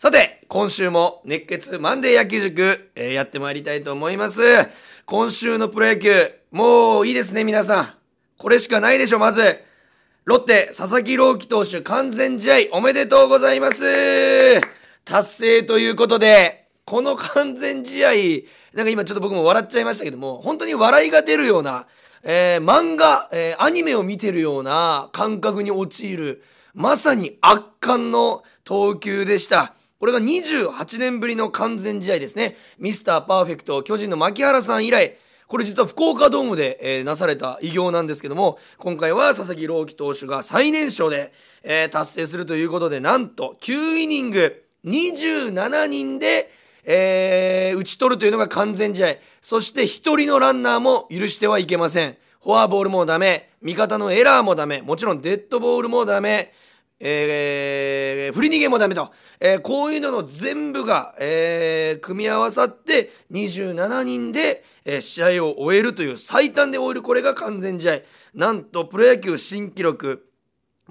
さて、今週も熱血マンデー野球塾、えーやってまいりたいと思います。今週のプロ野球、もういいですね、皆さん。これしかないでしょ、まず。ロッテ、佐々木朗希投手完全試合おめでとうございます。達成ということで、この完全試合、なんか今ちょっと僕も笑っちゃいましたけども、本当に笑いが出るような、えー漫画、えーアニメを見てるような感覚に陥る、まさに圧巻の投球でした。これが28年ぶりの完全試合ですね。ミスターパーフェクト、巨人の牧原さん以来、これ実は福岡ドームで、えーなされた偉業なんですけども、今回は佐々木朗希投手が最年少で、えー達成するということで、なんと9イニング27人で、えー打ち取るというのが完全試合。そして一人のランナーも許してはいけません。フォアボールもダメ、味方のエラーもダメ、もちろんデッドボールもダメ、えー振り逃げもダメと、えーこういうのの全部が、えー組み合わさって27人で、えー試合を終えるという最短で終えるこれが完全試合。なんとプロ野球新記録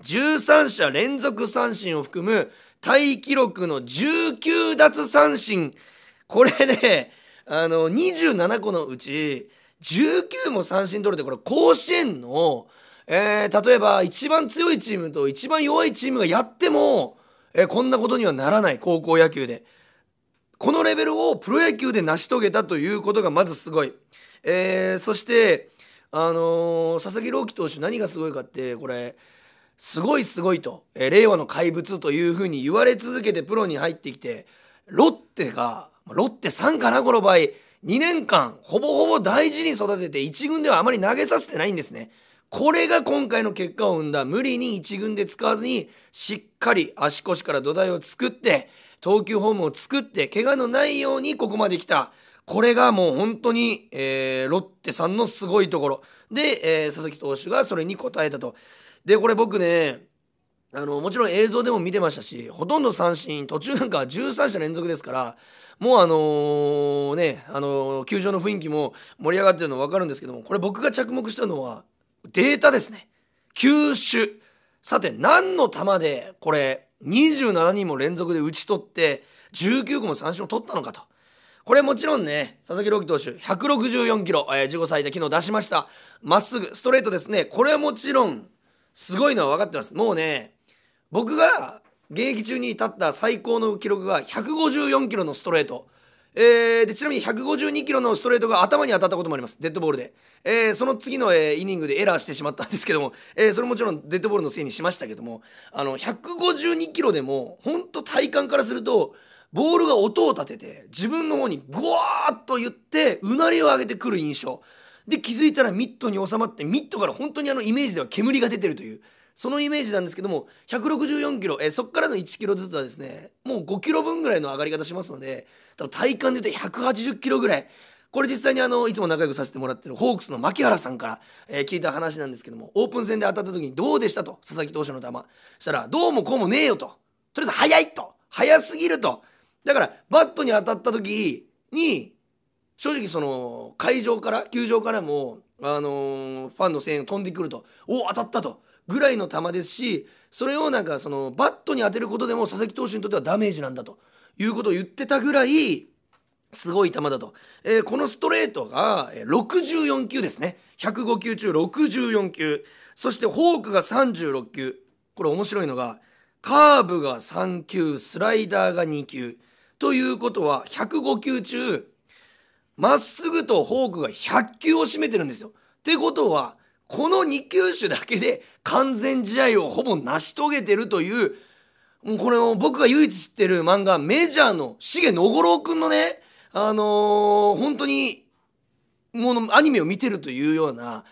13者連続三振を含むタイ記録の19奪三振。これねあの27個のうち19も三振取るってこれ甲子園の、えー例えば一番強いチームと一番弱いチームがやっても、えーこんなことにはならない高校野球で。このレベルをプロ野球で成し遂げたということがまずすごい。えーそして、あのー佐々木朗希投手何がすごいかってこれすごいすごいと、えー令和の怪物というふうに言われ続けてプロに入ってきてロッテがロッテ3かなこの場合2年間ほぼほぼ大事に育てて1軍ではあまり投げさせてないんですね。これが今回の結果を生んだ無理に一軍で使わずにしっかり足腰から土台を作って投球フォームを作って怪我のないようにここまで来た。これがもう本当に、えーロッテさんのすごいところ。で、えー佐々木投手がそれに応えたと。でこれ僕ねあのもちろん映像でも見てましたしほとんど三振途中なんかは13者連続ですからもうあのね、あのー球場の雰囲気も盛り上がってるの分かるんですけどもこれ僕が着目したのはデータですね。球種さて何の球でこれ27人も連続で打ち取って19個も三振を取ったのかと。これもちろんね佐々木朗希投手164キロ、えー自己最多昨日出しました。まっすぐストレートですね。これはもちろんすごいのは分かってます。もうね僕が現役中に立った最高の記録が154キロのストレート、えーでちなみに152キロのストレートが頭に当たったこともあります。デッドボールで、えーその次の、えーイニングでエラーしてしまったんですけども、えーそれもちろんデッドボールのせいにしましたけどもあの152キロでも本当体感からするとボールが音を立てて自分の方にゴワーッと言ってうなりを上げてくる印象。で気づいたらミットに収まってミットから本当にあのイメージでは煙が出てるというそのイメージなんですけども164キロ、えそこからの1キロずつはですねもう5キロ分ぐらいの上がり方しますので多分体感で言うと180キロぐらい。これ実際にあのいつも仲良くさせてもらってるホークスの牧原さんから、えー聞いた話なんですけどもオープン戦で当たった時にどうでしたと佐々木投手の球。したらどうもこうもねえよと。とりあえず速いと。速すぎると。だからバットに当たった時に正直その会場から球場からも、あのーファンの声援が飛んでくると。おお当たったと。ぐらいの球ですしそれをなんかそのバットに当てることでも佐々木投手にとってはダメージなんだということを言ってたぐらいすごい球だと、えーこのストレートが64球ですね。105球中64球。そしてフォークが36球。これ面白いのがカーブが3球スライダーが2球。ということは105球中まっすぐとフォークが100球を占めてるんですよ。ってことはこの2球種だけで完全試合をほぼ成し遂げてるというもうこれを僕が唯一知ってる漫画メジャーの重野五郎くんのねあのー本当にものアニメを見てるというような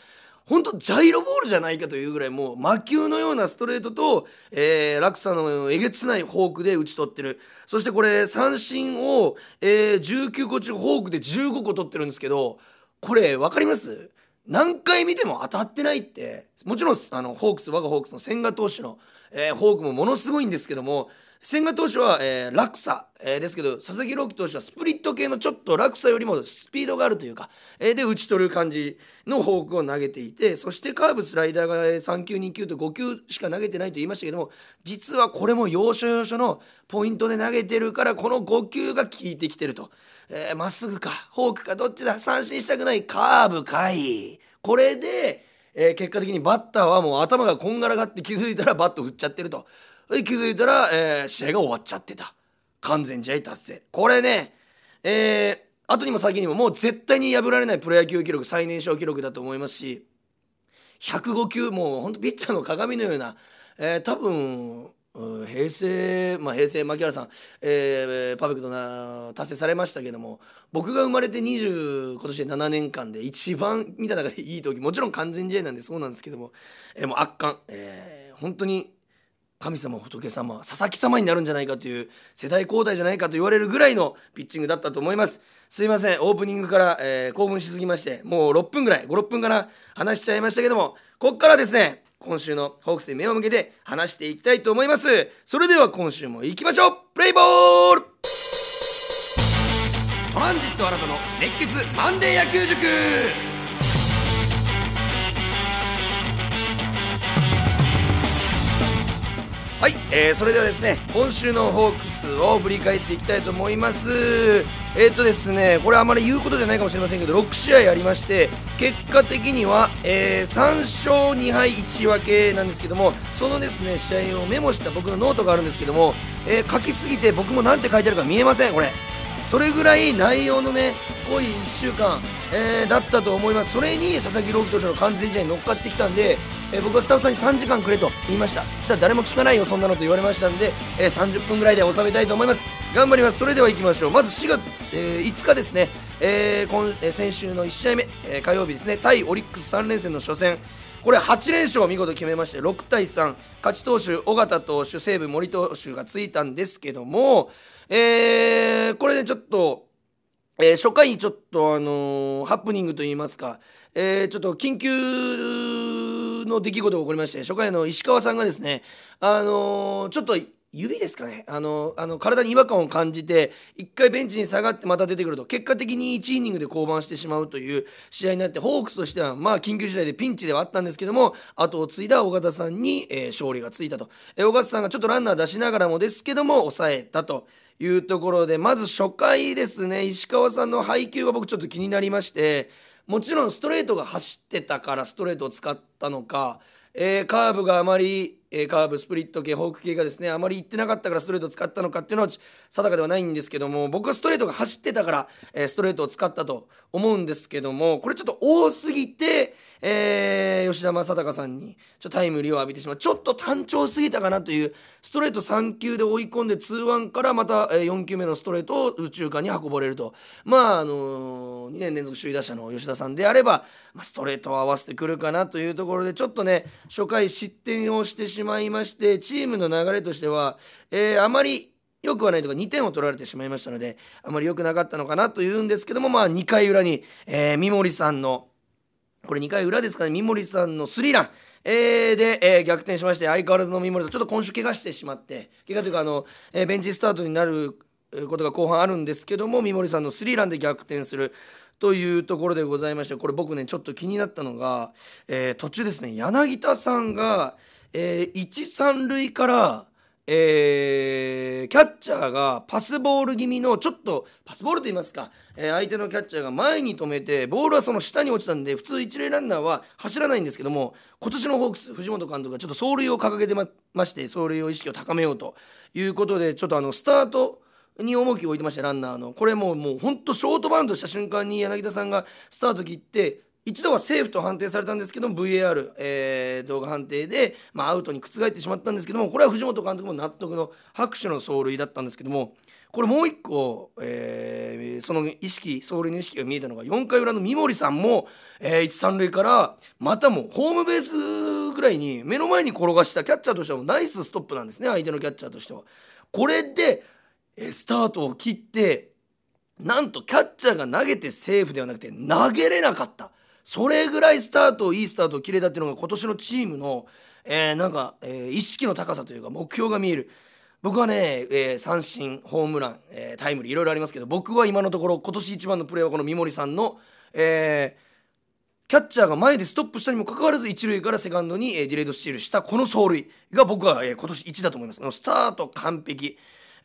本当ジャイロボールじゃないかというぐらいもう魔球のようなストレートと、えー落差のえげつないフォークで打ち取ってる。そしてこれ三振を、えー19個中フォークで15個取ってるんですけどこれ分かります？何回見ても当たってないって。もちろんあのホークス我がホークスの千賀投手の、えーフォークもものすごいんですけども千賀投手は、えー、落差、えー、ですけど佐々木朗希投手はスプリット系のちょっと落差よりもスピードがあるというか、えー、で打ち取る感じのフォークを投げていてそしてカーブスライダーが3球2球と5球しか投げてないと言いましたけども実はこれも要所要所のポイントで投げてるからこの5球が効いてきてるとま、えー、っすぐかフォークかどっちだ三振したくないカーブかいこれで、えー、結果的にバッターはもう頭がこんがらがって気づいたらバット振っちゃってると。気づいたら、えー、試合が終わっちゃってた。完全試合達成。これねえー、後にも先にももう絶対に破られないプロ野球記録最年少記録だと思いますし105球もうほんとピッチャーの鏡のような、えー、多分平成、まあ、平成牧原さん、えー、パーフェクトな達成されましたけども僕が生まれて20今年で7年間で一番見た中でいい時もちろん完全試合なんでそうなんですけども、えー、もう圧巻、えー、本当に神様仏様佐々木様になるんじゃないかという世代交代じゃないかと言われるぐらいのピッチングだったと思います。すいませんオープニングから、えー、興奮しすぎましてもう6分ぐらい56分から話しちゃいましたけどもこっからですね今週のホークスに目を向けて話していきたいと思います。それでは今週も行きましょう。プレイボール。トランジット新たの熱血マンデー野球塾。はい、えー、それではですね今週のホークスを振り返っていきたいと思います。えっ、ー、とですねこれあまり言うことじゃないかもしれませんけど6試合ありまして結果的には、えー、3勝2敗1分けなんですけどもそのですね試合をメモした僕のノートがあるんですけども、えー、書きすぎて僕も何て書いてあるか見えませんこれ。それぐらい内容のね濃い1週間、えー、だったと思います。それに佐々木朗希投手の完全試合に乗っかってきたんでえー、僕はスタッフさんに3時間くれと言いました。そしたら誰も聞かないよそんなのと言われましたんで、えー、30分ぐらいで収めたいと思います。頑張ります。それでは行きましょう。まず4月、えー、5日ですね、えー今え、先週の1試合目、え、火曜日ですね。対オリックス3連戦の初戦。これ8連勝を見事決めまして6対3勝ち投手尾形投手西武森投手がついたんですけども、え、これでちょっとえー、初回にちょっとあのー、ハプニングといいますか、えー、ちょっと緊急の出来事が起こりまして初回の石川さんがですねあのちょっと指ですかねあのあの体に違和感を感じて1回ベンチに下がってまた出てくると結果的に1イニングで降板してしまうという試合になってホークスとしてはまあ緊急事態でピンチではあったんですけども後を継いだ尾形さんに、えー、勝利がついたと、えー、尾形さんがちょっとランナー出しながらもですけども抑えたと。いうところでまず初回ですね石川さんの配球が僕ちょっと気になりましてもちろんストレートが走ってたからストレートを使ったのかえー、カーブがあまり、えー、カーブスプリット系フォーク系がですねあまりいってなかったからストレートを使ったのかっていうのは定かではないんですけども僕はストレートが走ってたから、えー、ストレートを使ったと思うんですけどもこれちょっと多すぎて、えー、吉田正尚さんにちょタイムリーを浴びてしまう。ちょっと単調すぎたかなというストレート3球で追い込んで2ワンからまた、え、4球目のストレートを宇宙間に運ばれると。まああのー、2年連続首位打者の吉田さんであれば、まあ、ストレートを合わせてくるかなというところでちょっとね初回失点をしてしまうまいましてチームの流れとしては、えー、あまり良くはないとか2点を取られてしまいましたのであまり良くなかったのかなというんですけどもまあ2回裏に、えー、三森さんのこれ2回裏ですかね三森さんのスリーラン、えー、で、えー、逆転しまして相変わらずの三森さんちょっと今週怪我してしまって怪我というかあの、えー、ベンチスタートになることが後半あるんですけども三森さんのスリーランで逆転するというところでございましてこれ僕ねちょっと気になったのが、えー、途中ですね柳田さんが、えー、1、3塁から、えー、キャッチャーがパスボール気味のちょっとパスボールと言いますか、えー、相手のキャッチャーが前に止めてボールはその下に落ちたんで普通一塁ランナーは走らないんですけども今年のホークス藤本監督がちょっと走塁を掲げてまして走塁を意識を高めようということでちょっとあのスタートに重きを置いてましたランナーの。これもうもうほんとショートバウンドした瞬間に柳田さんがスタート切って一度はセーフと判定されたんですけど VAR、えー、動画判定で、まあ、アウトに覆ってしまったんですけどもこれは藤本監督も納得の拍手の走塁だったんですけどもこれもう一個、えー、その意識走塁の意識が見えたのが4回裏の三森さんも、えー、一三塁からまたもホームベースぐらいに目の前に転がしたキャッチャーとしてはナイスストップなんですね相手のキャッチャーとしては。これでスタートを切ってなんとキャッチャーが投げてセーフではなくて投げれなかったそれぐらいスタートいいスタートを切れたっていうのが今年のチームの、えー、なんか、えー、意識の高さというか目標が見える。僕はね、えー、三振ホームラン、えー、タイムリーいろいろありますけど僕は今のところ今年一番のプレーはこの三森さんの、えー、キャッチャーが前でストップしたにもかかわらず一塁からセカンドに、えー、ディレードスチールしたこの走塁が僕は、えー、今年1だと思います。スタート完璧。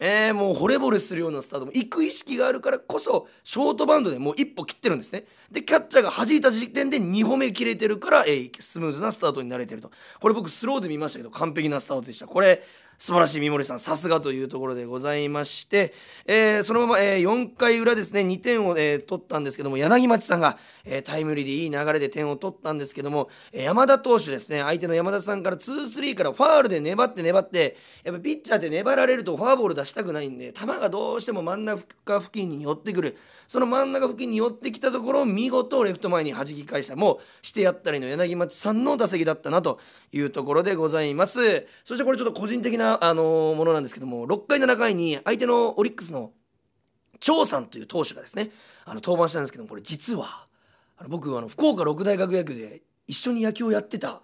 えー、もう惚れ惚れするようなスタートも行く意識があるからこそショートバウンドでもう一歩切ってるんですね。でキャッチャーが弾いた時点で2歩目切れてるから、えー、スムーズなスタートになれてると。これ僕スローで見ましたけど完璧なスタートでした。これ素晴らしい三森さんさすがというところでございまして、えー、そのまま、えー、4回裏ですね2点を、えー、取ったんですけども柳町さんが、えー、タイムリーでいい流れで点を取ったんですけども、えー、山田投手ですね相手の山田さんから2-3からファールで粘って粘ってやっぱピッチャーって粘られるとフォアボール出したくないんで球がどうしても真ん中付近に寄ってくる。その真ん中付近に寄ってきたところを見事レフト前に弾き返したもうしてやったりの柳町さんの打席だったなというところでございます。そしてこれちょっと個人的なあの、ものなんですけども6回7回に相手のオリックスの張さんという投手がですねあの登板したんですけどもこれ実はあの僕あの福岡六大学野球で一緒に野球をやってた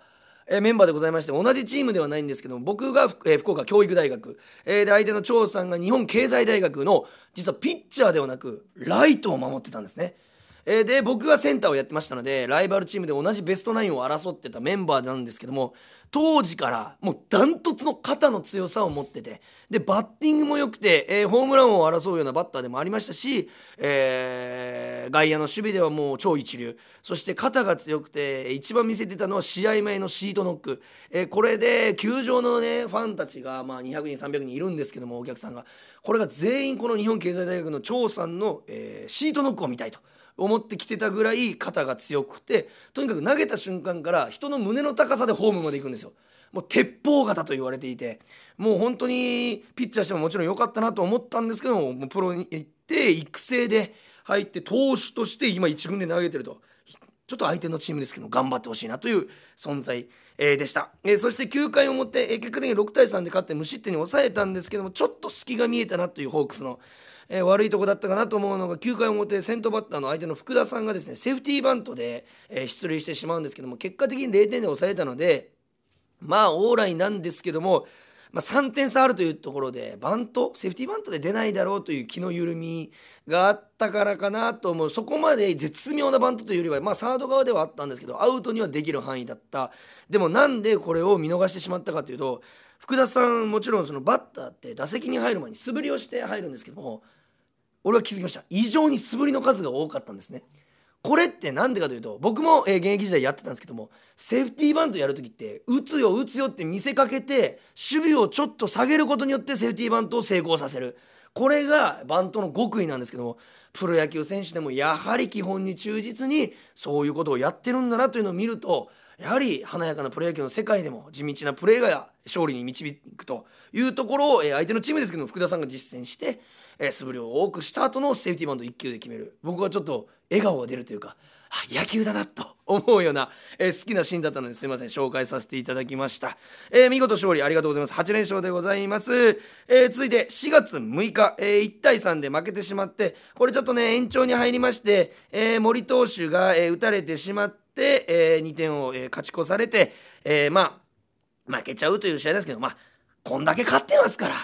えメンバーでございまして同じチームではないんですけども僕が、え福岡教育大学、えで相手の張さんが日本経済大学の実はピッチャーではなくライトを守ってたんですね。え、で僕がセンターをやってましたのでライバルチームで同じベストナインを争ってたメンバーなんですけども当時からもうダントツの肩の強さを持ってて。でバッティングも良くて、えー、ホームランを争うようなバッターでもありましたし、えー、外野の守備ではもう超一流。そして肩が強くて一番見せてたのは試合前のシートノック、えー、これで球場のねファンたちが、まあ、200人300人いるんですけどもお客さんが。これが全員この日本経済大学の張さんの、えー、シートノックを見たいと。思ってきてたぐらい肩が強くてとにかく投げた瞬間から人の胸の高さでホームまで行くんですよ。もう鉄砲型と言われていてもう本当にピッチャーしてももちろん良かったなと思ったんですけどもプロに行って育成で入って投手として今1軍で投げてると。ちょっと相手のチームですけど頑張ってほしいなという存在、え、でした、えー、そして9回表、え、結果的に6対3で勝って無失点に抑えたんですけどもちょっと隙が見えたなというホークスのえー、悪いとこだったかなと思うのが9回表先頭バッターの相手の福田さんがですねセーフティーバントで、えー、出塁してしまうんですけども結果的に0点で抑えたのでまあ往来なんですけども、まあ、3点差あるというところでバントセーフティーバントで出ないだろうという気の緩みがあったからかなと思う。そこまで絶妙なバントというよりは、まあ、サード側ではあったんですけどアウトにはできる範囲だった。でもなんでこれを見逃してしまったかというと福田さんもちろんそのバッターって打席に入る前に素振りをして入るんですけども俺は気づきました。異常に素振りの数が多かったんですね。これって何でかというと僕も、え現役時代やってたんですけどもセーフティーバントやる時って打つよ打つよって見せかけて守備をちょっと下げることによってセーフティーバントを成功させる。これがバントの極意なんですけどもプロ野球選手でもやはり基本に忠実にそういうことをやってるんだなというのを見るとやはり華やかなプロ野球の世界でも地道なプレーが勝利に導くというところを、え相手のチームですけども福田さんが実践して素振りを多くした後のセーフティーバント1球で決める。僕はちょっと笑顔が出るというか野球だなと思うような、えー、好きなシーンだったのですいません紹介させていただきました、えー、見事勝利ありがとうございます。8連勝でございます、えー、続いて4月6日、え、1対3で負けてしまってこれちょっとね延長に入りまして、え、森投手が、え、打たれてしまって、え、2点を、え、勝ち越されて、え、まあ負けちゃうという試合ですけどまあこんだけ勝ってますから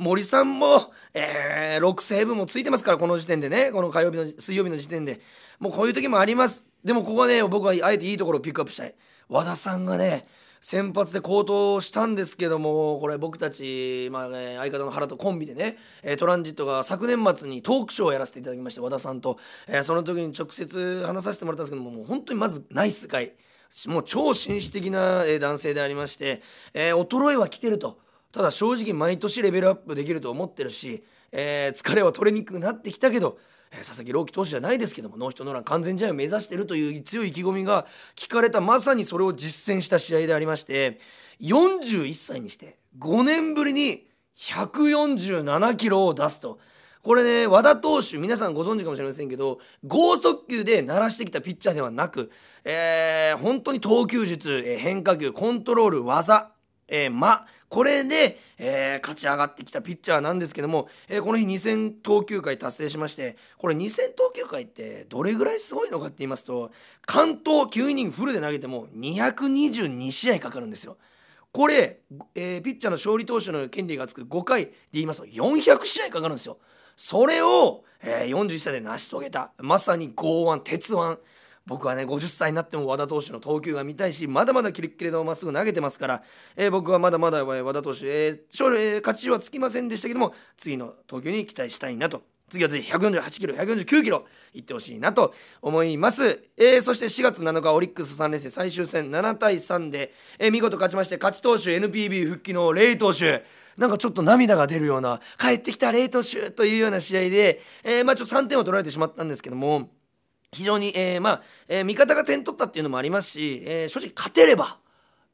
森さんも、えー、6セーブもついてますからこの時点でね。この火曜日の水曜日の時点で。もうこういう時もあります。でもここはね僕はあえていいところをピックアップしたい。和田さんがね先発で好投したんですけどもこれ僕たち、まあね、相方の原とコンビでねトランジットが昨年末にトークショーをやらせていただきまして和田さんと、えー、その時に直接話させてもらったんですけどももう本当にまずナイスガイもう超紳士的な男性でありまして、えー、衰えは来てると。ただ正直毎年レベルアップできると思ってるし、えー、疲れは取れにくくなってきたけど、えー、佐々木朗希投手じゃないですけどもノーヒットノーラン完全試合を目指してるという強い意気込みが聞かれたまさにそれを実践した試合でありまして41歳にして5年ぶりに147キロを出すと。これね和田投手皆さんご存知かもしれませんけど剛速球で鳴らしてきたピッチャーではなく、えー、本当に投球術、変化球コントロール技、えー、間これで、えー、勝ち上がってきたピッチャーなんですけども、えー、この日2000投球回達成しましてこれ2000投球回ってどれぐらいすごいのかって言いますと関東9イニングフルで投げても222試合かかるんですよ。これ、えーピッチャーの勝利投手の権利がつく5回で言いますと400試合かかるんですよ。それを、えー41歳で成し遂げたまさに剛腕鉄腕僕はね50歳になっても和田投手の投球が見たいしまだまだキレッキレのまっすぐ投げてますから、えー僕はまだまだ和田投手、えー勝利勝ちはつきませんでしたけども次の投球に期待したいなと。次はぜひ148キロ149キロいってほしいなと思います、えーそして4月7日オリックス3連戦最終戦7対3で、えー見事勝ちまして勝ち投手 NPB 復帰のレイ投手。なんかちょっと涙が出るような帰ってきたレイ投手というような試合で、えーまあちょっと3点を取られてしまったんですけども非常に、えーまあ、えー味方が点取ったっていうのもありますし、えー正直勝てれば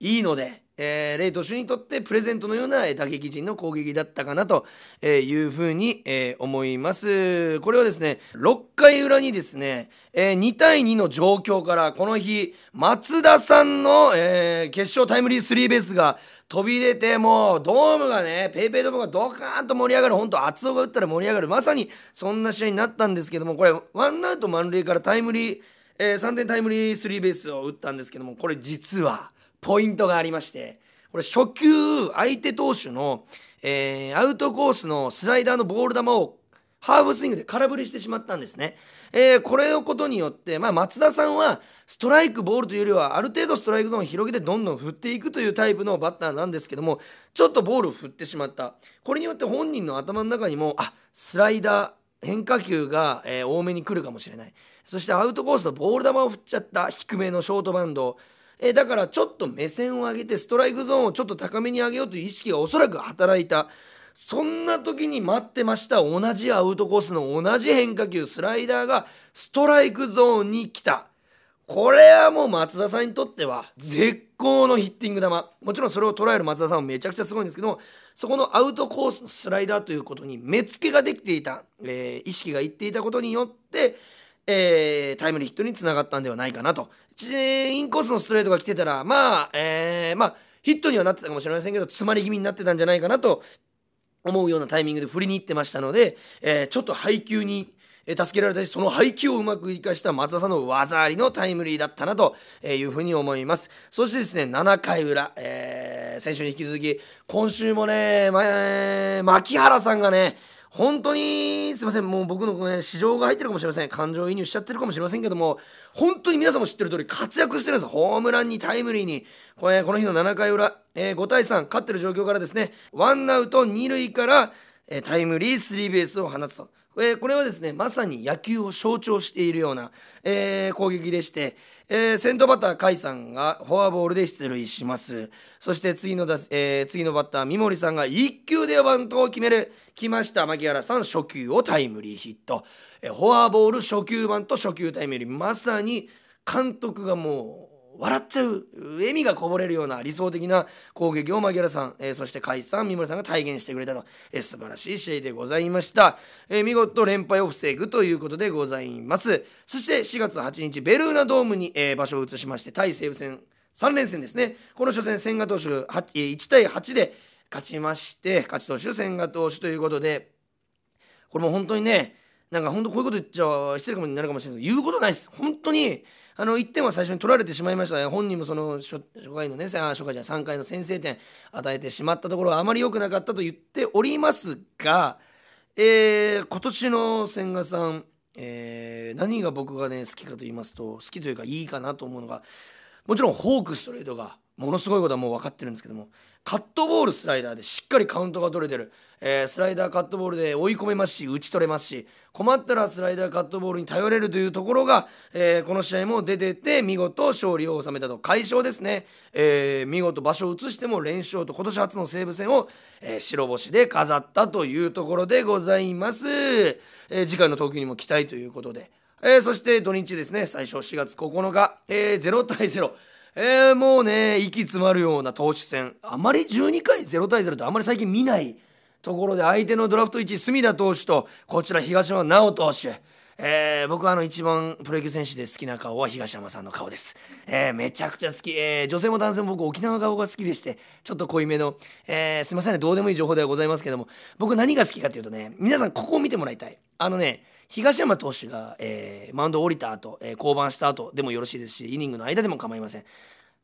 いいので、えーレイ投手にとってプレゼントのような打撃陣の攻撃だったかなというふうに、えー思います。これはですね、6回裏にですね、えー2対2の状況からこの日、松田さんの、えー決勝タイムリースリーベースが飛び出て、もうドームがね、ペイペイドームがドカーンと盛り上がる、本当厚尾が打ったら盛り上がる、まさにそんな試合になったんですけども、これ、ワンアウト満塁からタイムリー、えー3点タイムリースリーベースを打ったんですけども、これ実は、ポイントがありまして、これ初球、相手投手の、えーアウトコースのスライダーのボール球をハーフスイングで空振りしてしまったんですね。えーこれのことによって、まあ、松田さんはストライクボールというよりはある程度ストライクゾーンを広げてどんどん振っていくというタイプのバッターなんですけどもちょっとボールを振ってしまった。これによって本人の頭の中にもあスライダー変化球が、えー多めに来るかもしれない。そしてアウトコースのボール球を振っちゃった低めのショートバウンド。えーだからちょっと目線を上げてストライクゾーンをちょっと高めに上げようという意識がおそらく働いた。そんな時に待ってました。同じアウトコースの同じ変化球スライダーがストライクゾーンに来た。これはもう松田さんにとっては絶好のヒッティング球。もちろんそれを捉える松田さんもめちゃくちゃすごいんですけどもそこのアウトコースのスライダーということに目付けができていた、えー意識がいっていたことによって、えータイムリーヒットにつながったんではないかなと。インコースのストレートが来てたらまあ、えーまあヒットにはなってたかもしれませんけど詰まり気味になってたんじゃないかなと思うようなタイミングで振りに行ってましたので、えーちょっと配球に、助けられたしその配球をうまく生かした松田さんの技ありのタイムリーだったなというふうに思います。そしてですね7回裏、えー先週に引き続き今週もね、ま牧原さんがね本当にすいません。もう僕の、ね、市場が入ってるかもしれません。感情移入しちゃってるかもしれませんけども本当に皆さんも知ってる通り活躍してるんです。ホームランにタイムリーに。これこの日の7回裏、えー5対3勝ってる状況からですねワンアウト2塁から、えータイムリースリーベースを放つと。えーこれはですねまさに野球を象徴しているような、えー攻撃でして、えー先頭バッター甲斐さんがフォアボールで出塁します。そして次の打席えー次のバッター三森さんが1球でバントを決める。来ました牧原さん初球をタイムリーヒット、えーフォアボール初球バント初球タイムリー。まさに監督がもう笑っちゃう笑みがこぼれるような理想的な攻撃を牧原さん、えーそして甲斐さん三森さんが体現してくれたと、えー素晴らしい試合でございました、えー見事連敗を防ぐということでございますそして4月8日ベルーナドームに、えー場所を移しまして対西武戦3連戦ですねこの初戦千賀投手1対8で勝ちまして勝ち投手千賀投手ということでこれも本当にねなんか本当こういうこと言っちゃ失礼になるかもしれないけど言うことないです本当にあの1点は最初に取られてしまいましたね。本人もその初初回のねあ初回じゃ3回の先制点与えてしまったところはあまり良くなかったと言っておりますが、えー今年の千賀さん、えー何が僕がね好きかと言いますと好きというかいいかなと思うのがもちろんフォークストレートがものすごいことはもう分かってるんですけどもカットボールスライダーでしっかりカウントが取れてる、えースライダーカットボールで追い込めますし打ち取れますし困ったらスライダーカットボールに頼れるというところが、えーこの試合も出てて見事勝利を収めたと。快勝ですね、えー見事場所を移しても連勝と今年初の西武戦を、え白星で飾ったというところでございます、え次回の投球にも期待ということで。えそして土日ですね。最初4月9日、えー0対0えーもうね息詰まるような投手戦。あまり12回0対0ってあまり最近見ないところで相手のドラフト1隅田投手とこちら東山直投手。えー僕はあの一番プロ野球選手で好きな顔は東山さんの顔です、えーめちゃくちゃ好き、えー女性も男性も僕沖縄顔が好きでしてちょっと濃いめの、えすいませんねどうでもいい情報ではございますけども僕何が好きかっていうとね皆さんここを見てもらいたい。あのね東山投手が、えーマウンド降りた後、えー降板した後でもよろしいですしイニングの間でも構いません。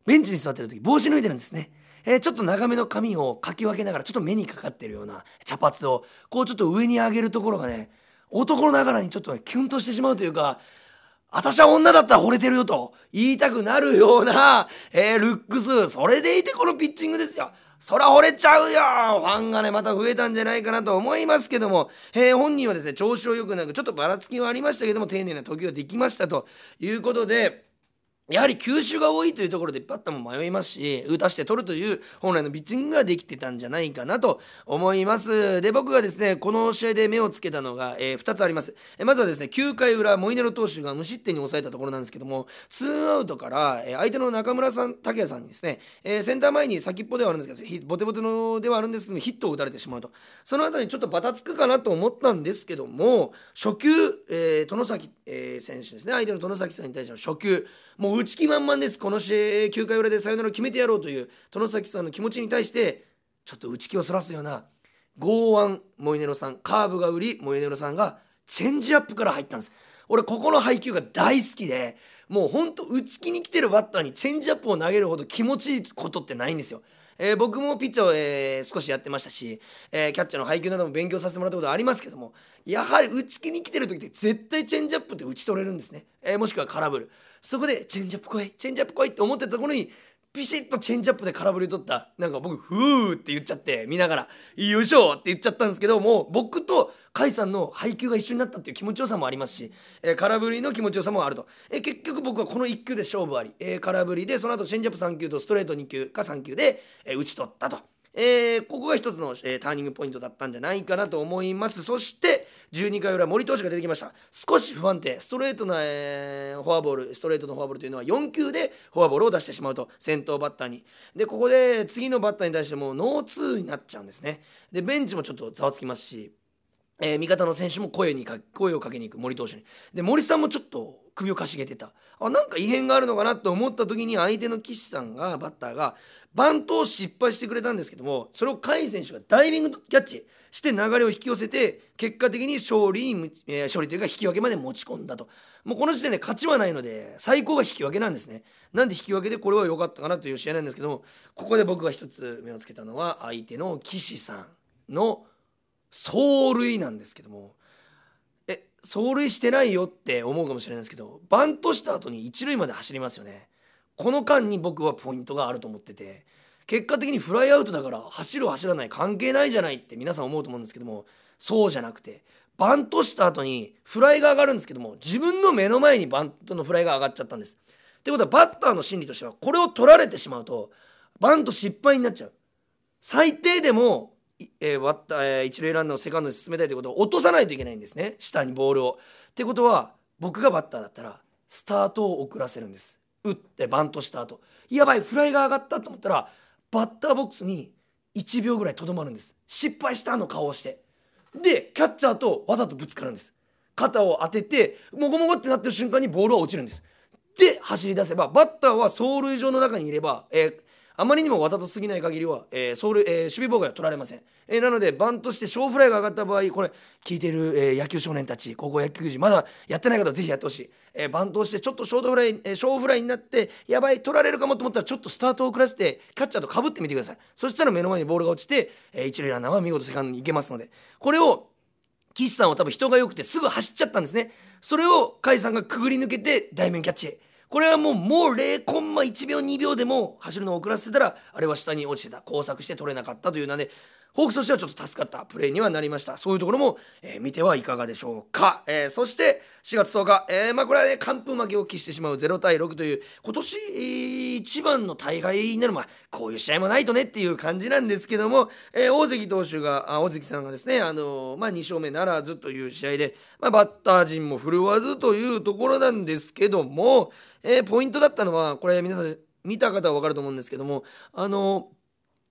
ベンチに座ってる時帽子脱いでるんですね。えー、ちょっと長めの髪をかき分けながらちょっと目にかかってるような茶髪をこうちょっと上に上げるところがね男ながらにちょっと、ね、キュンとしてしまうというか私は女だったら惚れてるよと言いたくなるような、えー、ルックス。それでいてこのピッチングですよ。そら惚れちゃうよ。ファンがね、また増えたんじゃないかなと思いますけども、えー、本人はですね、調子を良くなく、ちょっとばらつきはありましたけども、丁寧な時ができましたということで、やはり球種が多いというところでバッターも迷いますし打たして取るという本来のピッチングができてたんじゃないかなと思います。で僕がですねこの試合で目をつけたのが、えー、2つあります、え、まずはですね9回裏モイネロ投手が無失点に抑えたところなんですけどもツーアウトから、えー、相手の中村さん武也さんにですね、えー、センター前に先っぽではあるんですけどボテボテのではあるんですけどもヒットを打たれてしまうと。その後にちょっとバタつくかなと思ったんですけども初球、えー、殿崎、えー、選手ですね。相手の殿崎さんに対しての初球。もう打ち気満々です。この試合9回裏でサヨナラ決めてやろうという殿崎さんの気持ちに対してちょっと打ち気をそらすような剛腕モイネロさんカーブが売りモイネロさんがチェンジアップから入ったんです。俺ここの配球が大好きでもうほんと打ち気に来てるバッターにチェンジアップを投げるほど気持ちいいことってないんですよ。えー、僕もピッチャーを、えー、少しやってましたし、えー、キャッチャーの配球なども勉強させてもらったことありますけどもやはり打ち気に来てる時って絶対チェンジアップって打ち取れるんですね、えもしくは空振る。そこでチェンジアップ来いチェンジアップ来いって思ってたところにピシッとチェンジアップで空振り取った。なんか僕「ふー」って言っちゃって見ながら「よいしょ」って言っちゃったんですけども僕と甲斐さんの配球が一緒になったっていう気持ちよさもありますし、えー、空振りの気持ちよさもあると、えー、結局僕はこの1球で勝負あり、えー、空振りでその後チェンジアップ3球とストレート2球か3球で、えー、打ち取ったと。えー、ここが一つの、えー、ターニングポイントだったんじゃないかなと思います。そして12回裏森投手が出てきました。少し不安定ストレートな、えー、フォアボールストレートのフォアボールというのは4球でフォアボールを出してしまうと先頭バッターに。でここで次のバッターに対してもノーツーになっちゃうんですね。でベンチもちょっとざわつきますしえー、味方の選手も声にか声をかけに行く森投手に。で森さんもちょっと首をかしげてた。あなんか異変があるのかなと思った時に相手の岸さんがバッターがバントを失敗してくれたんですけどもそれを甲斐選手がダイビングキャッチして流れを引き寄せて結果的に勝利に、えー、勝利というか引き分けまで持ち込んだと。もうこの時点で勝ちはないので最高が引き分けなんですね。なんで引き分けでこれは良かったかなという試合なんですけどもここで僕が一つ目をつけたのは相手の岸さんの走塁なんですけどもえ走塁してないよって思うかもしれないですけどバントした後に一塁まで走りますよねこの間に僕はポイントがあると思ってて結果的にフライアウトだから走る走らない関係ないじゃないって皆さん思うと思うんですけどもそうじゃなくてバントした後にフライが上がるんですけども自分の目の前にバントのフライが上がっちゃったんです。ってことはバッターの心理としてはこれを取られてしまうとバント失敗になっちゃう。最低でもえー、一塁ランナーをセカンドに進めたいということを落とさないといけないんですね。下にボールを。ってことは僕がバッターだったらスタートを遅らせるんです。打ってバントした後。やばいフライが上がったと思ったらバッターボックスに1秒ぐらいとどまるんです。失敗したの顔をして。でキャッチャーとわざとぶつかるんです。肩を当ててもごもごってなってる瞬間にボールは落ちるんです。で走り出せばバッターは走塁場の中にいれば、えー、あまりにもわざとすぎない限りは、えー走塁えー、守備妨害は取られません、えー、なのでバントして小フライが上がった場合これ聞いてる、えー、野球少年たち高校野球児まだやってない方はぜひやってほしい、えー、バントしてちょっとショートフライ、えー、小フライになってやばい取られるかもと思ったらちょっとスタートを遅らせてキャッチャーとかぶってみてください。そしたら目の前にボールが落ちて、えー、一塁ランナーは見事セカンドに行けますので。これを岸さんは多分人が良くてすぐ走っちゃったんですね。それを甲斐さんがくぐり抜けて大面キャッチこれはもうもう0コンマ1秒2秒でも走るのを遅らせてたらあれは下に落ちてた。交錯して取れなかったというなんでホークスとしてはちょっと助かったプレーにはなりました。そういうところも、えー、見てはいかがでしょうか、えー、そして4月10日、えー、まあこれはね完封負けを喫してしまう0対6という今年、一番の大会になるまあこういう試合もないとねっていう感じなんですけども、え、大関投手が大関さんがですねあの、まあ2勝目ならずという試合で、まあ、バッター陣も振るわずというところなんですけども、え、ポイントだったのはこれ皆さん見た方は分かると思うんですけどもあのー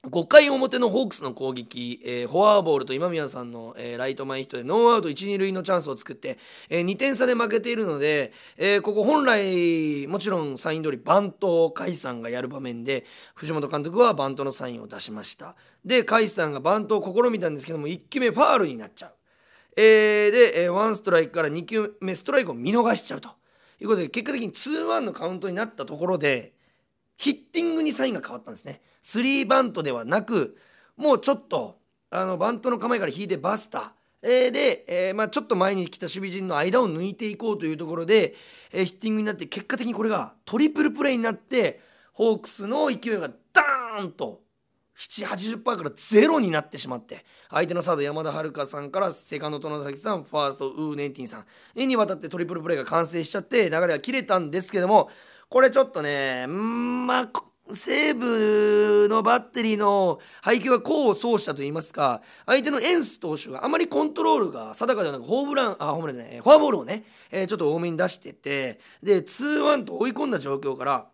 5回表のホークスの攻撃、えー、フォアボールと今宮さんの、えー、ライト前ヒットでノーアウト1、2塁のチャンスを作って、えー、2点差で負けているので、えー、ここ本来もちろんサイン通りバントを甲斐さんがやる場面で藤本監督はバントのサインを出しました。で甲斐さんがバントを試みたんですけども1球目ファールになっちゃう、えー、で、えー、1ストライクから2球目ストライクを見逃しちゃうと。いうことで結果的に2-1のカウントになったところでヒッティングにサインが変わったんですね。スリーバントではなくもうちょっとあのバントの構えから引いてバスター。えー、で、えーまあ、ちょっと前に来た守備陣の間を抜いていこうというところで、えー、ヒッティングになって結果的にこれがトリプルプレーになってホークスの勢いがダーンと780%からゼロになってしまって相手のサード山田遥さんからセカンド殿崎さんファーストウーネンティンさんにわたってトリプルプレーが完成しちゃって流れが切れたんですけどもこれちょっとねんまあ西武のバッテリーの配球が功を奏したといいますか相手のエンス投手があまりコントロールが定かではなくホームランあホームランじゃないフォアボールをね、えー、ちょっと多めに出しててで2-1と追い込んだ状況から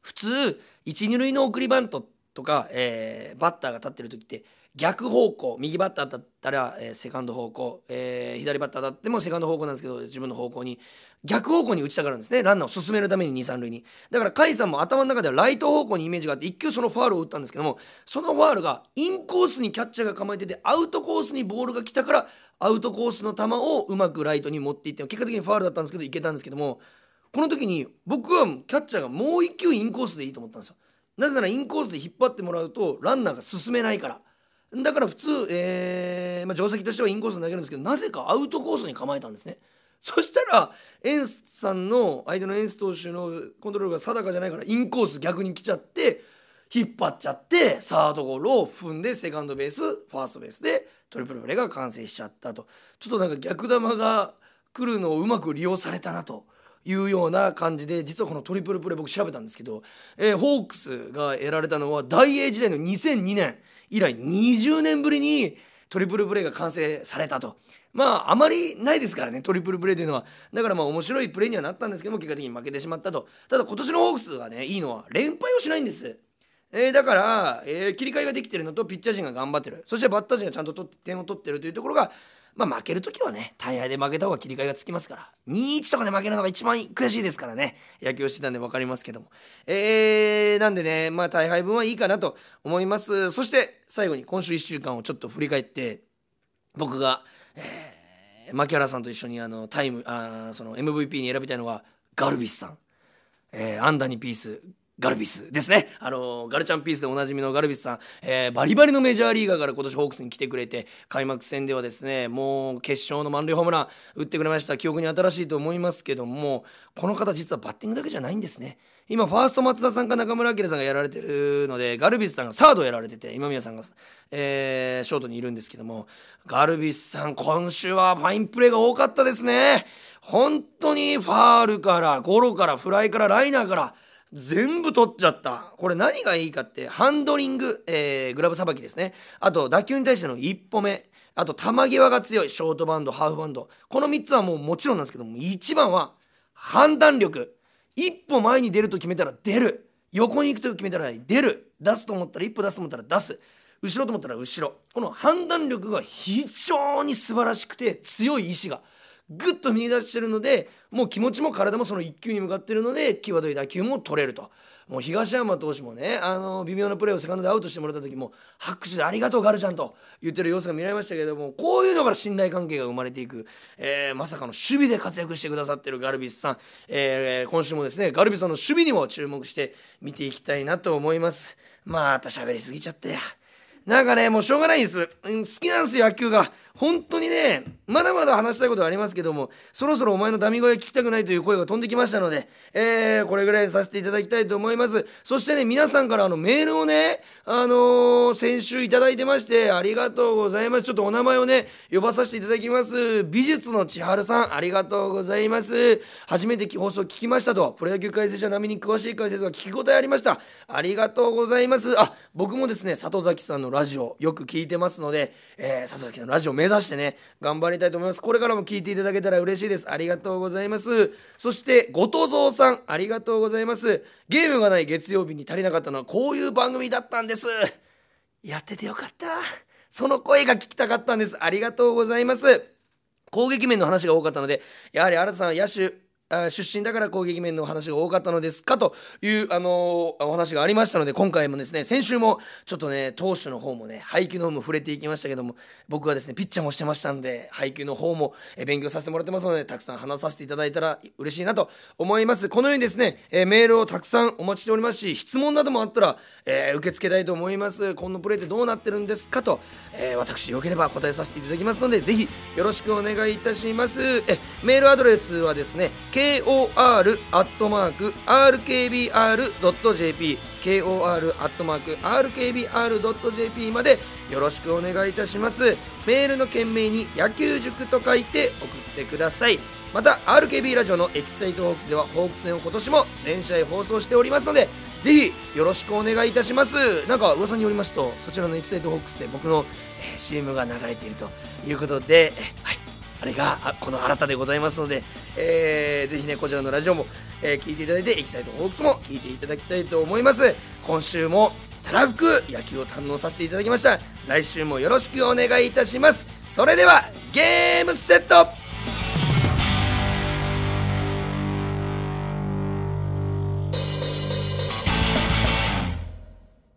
普通12塁の送りバントとか、えー、バッターが立ってる時って逆方向右バッターだったら、えー、セカンド方向、えー、左バッターだってもセカンド方向なんですけど自分の方向に逆方向に打ちたがるんですね。ランナーを進めるために23塁に。だから甲斐さんも頭の中ではライト方向にイメージがあって1球そのファールを打ったんですけどもそのファールがインコースにキャッチャーが構えててアウトコースにボールが来たからアウトコースの球をうまくライトに持っていって結果的にファールだったんですけどいけたんですけどもこの時に僕はキャッチャーがもう1球インコースでいいと思ったんですよ。なぜならインコースで引っ張ってもらうとランナーが進めないから。だから普通、えーまあ、定石としてはインコースに投げるんですけどなぜかアウトコースに構えたんですねそしたらエンスさんの相手のエンス投手のコントロールが定かじゃないからインコース逆に来ちゃって引っ張っちゃってサードゴロを踏んでセカンドベースファーストベースでトリプルプレーが完成しちゃったとちょっとなんか逆球が来るのをうまく利用されたなと。いうような感じで実はこのトリプルプレー僕調べたんですけど、えー、ホークスが得られたのは大英時代の2002年以来20年ぶりにトリプルプレーが完成されたと。まああまりないですからねトリプルプレーというのは。だからまあ面白いプレーにはなったんですけども結果的に負けてしまったと。ただ今年のホークスはねいいのは連敗をしないんです。えー、だから、えー、切り替えができてるのとピッチャー陣が頑張ってる。そしてバッター陣がちゃんと取って点を取ってるというところがまあ負ける時はね大敗で負けた方が切り替えがつきますから。2-1とかで負けるのが一番悔しいですからね。野球をしてたんで分かりますけども。えー、なんでねまあ大敗分はいいかなと思います。そして最後に今週1週間をちょっと振り返って僕が、えー、牧原さんと一緒にあのタイムあその MVP に選びたいのはガルビスさん、えー、アンダニピース。ガルビスですね。あのガルチャンピースでおなじみのガルビスさん、えー、バリバリのメジャーリーガーから今年ホークスに来てくれて、開幕戦ではですね、もう決勝の満塁ホームラン打ってくれました。記憶に新しいと思いますけども、この方実はバッティングだけじゃないんですね。今、ファースト松田さんか中村晃さんがやられてるので、ガルビスさんがサードやられてて、今宮さんが、えー、ショートにいるんですけども、ガルビスさん、今週はファインプレーが多かったですね。本当にファールから、ゴロから、フライから、ライナーから、全部取っちゃった。これ何がいいかってハンドリング、えー、グラブさばきですね。あと打球に対しての一歩目。あと球際が強い。ショートバンドハーフバンド。この3つはもうもちろんなんですけども一番は判断力。一歩前に出ると決めたら出る。横に行くと決めたら出る。出すと思ったら一歩出すと思ったら出す。後ろと思ったら後ろ。この判断力が非常に素晴らしくて強い意志が。ぐっと見出してるのでもう気持ちも体もその1球に向かってるので際どい打球も取れると。もう東山投手もねあの微妙なプレーをセカンドでアウトしてもらった時も拍手で「ありがとうガルちゃん」と言ってる様子が見られましたけれどもこういうのから信頼関係が生まれていく、えー、まさかの守備で活躍してくださってるガルビスさん、えー、今週もですねガルビスさんの守備にも注目して見ていきたいなと思います。また喋りすぎちゃってや。なんかねもうしょうがないです、うん、好きなんですよ野球が。本当にねまだまだ話したいことはありますけどもそろそろお前のダミ声聞きたくないという声が飛んできましたので、えー、これぐらいさせていただきたいと思います。そしてね皆さんからあのメールをねあのー、先週いただいてましてありがとうございます。ちょっとお名前をね呼ばさせていただきます。美術の千春さんありがとうございます。初めて放送聞きましたと。プロ野球解説者並みに詳しい解説が聞き応えありました。ありがとうございます。あ僕もですね里崎さんのラジオよく聞いてますので、えー、里崎のラジオ目指してね頑張りたいと思います。これからも聞いていただけたら嬉しいです。ありがとうございます。そして後藤蔵さんありがとうございます。ゲームがない月曜日に足りなかったのはこういう番組だったんです。やっててよかった。その声が聞きたかったんです。ありがとうございます。攻撃面の話が多かったのでやはり新さんは野手あ出身だから攻撃面の話が多かったのですかという、あのーお話がありましたので今回もですね先週もちょっとね投手の方もね配球の方も触れていきましたけども僕はですねピッチャーもしてましたんで配球の方も勉強させてもらってますのでたくさん話させていただいたら嬉しいなと思います。このようにですね、えメールをたくさんお待ちしておりますし質問などもあったら、えー受け付けたいと思います。このプレーってどうなってるんですかと、え私よければ答えさせていただきますのでぜひよろしくお願いいたします。えメールアドレスはですね kor.rkbr.jp kor.rkbr.jp までよろしくお願いいたします。メールの件名に野球塾と書いて送ってください。また RKB ラジオのエキサイトホークスではホークス戦を今年も全試合放送しておりますのでぜひよろしくお願いいたします。なんか噂によりますとそちらのエキサイトホークスで僕の、えー CM が流れているということで、はい。あれがこの新たでございますので、えーぜひねこちらのラジオも、えー聞いていただいてエキサイトホークスも聞いていただきたいと思います。今週もたらふく野球を堪能させていただきました。来週もよろしくお願いいたします。それではゲームセット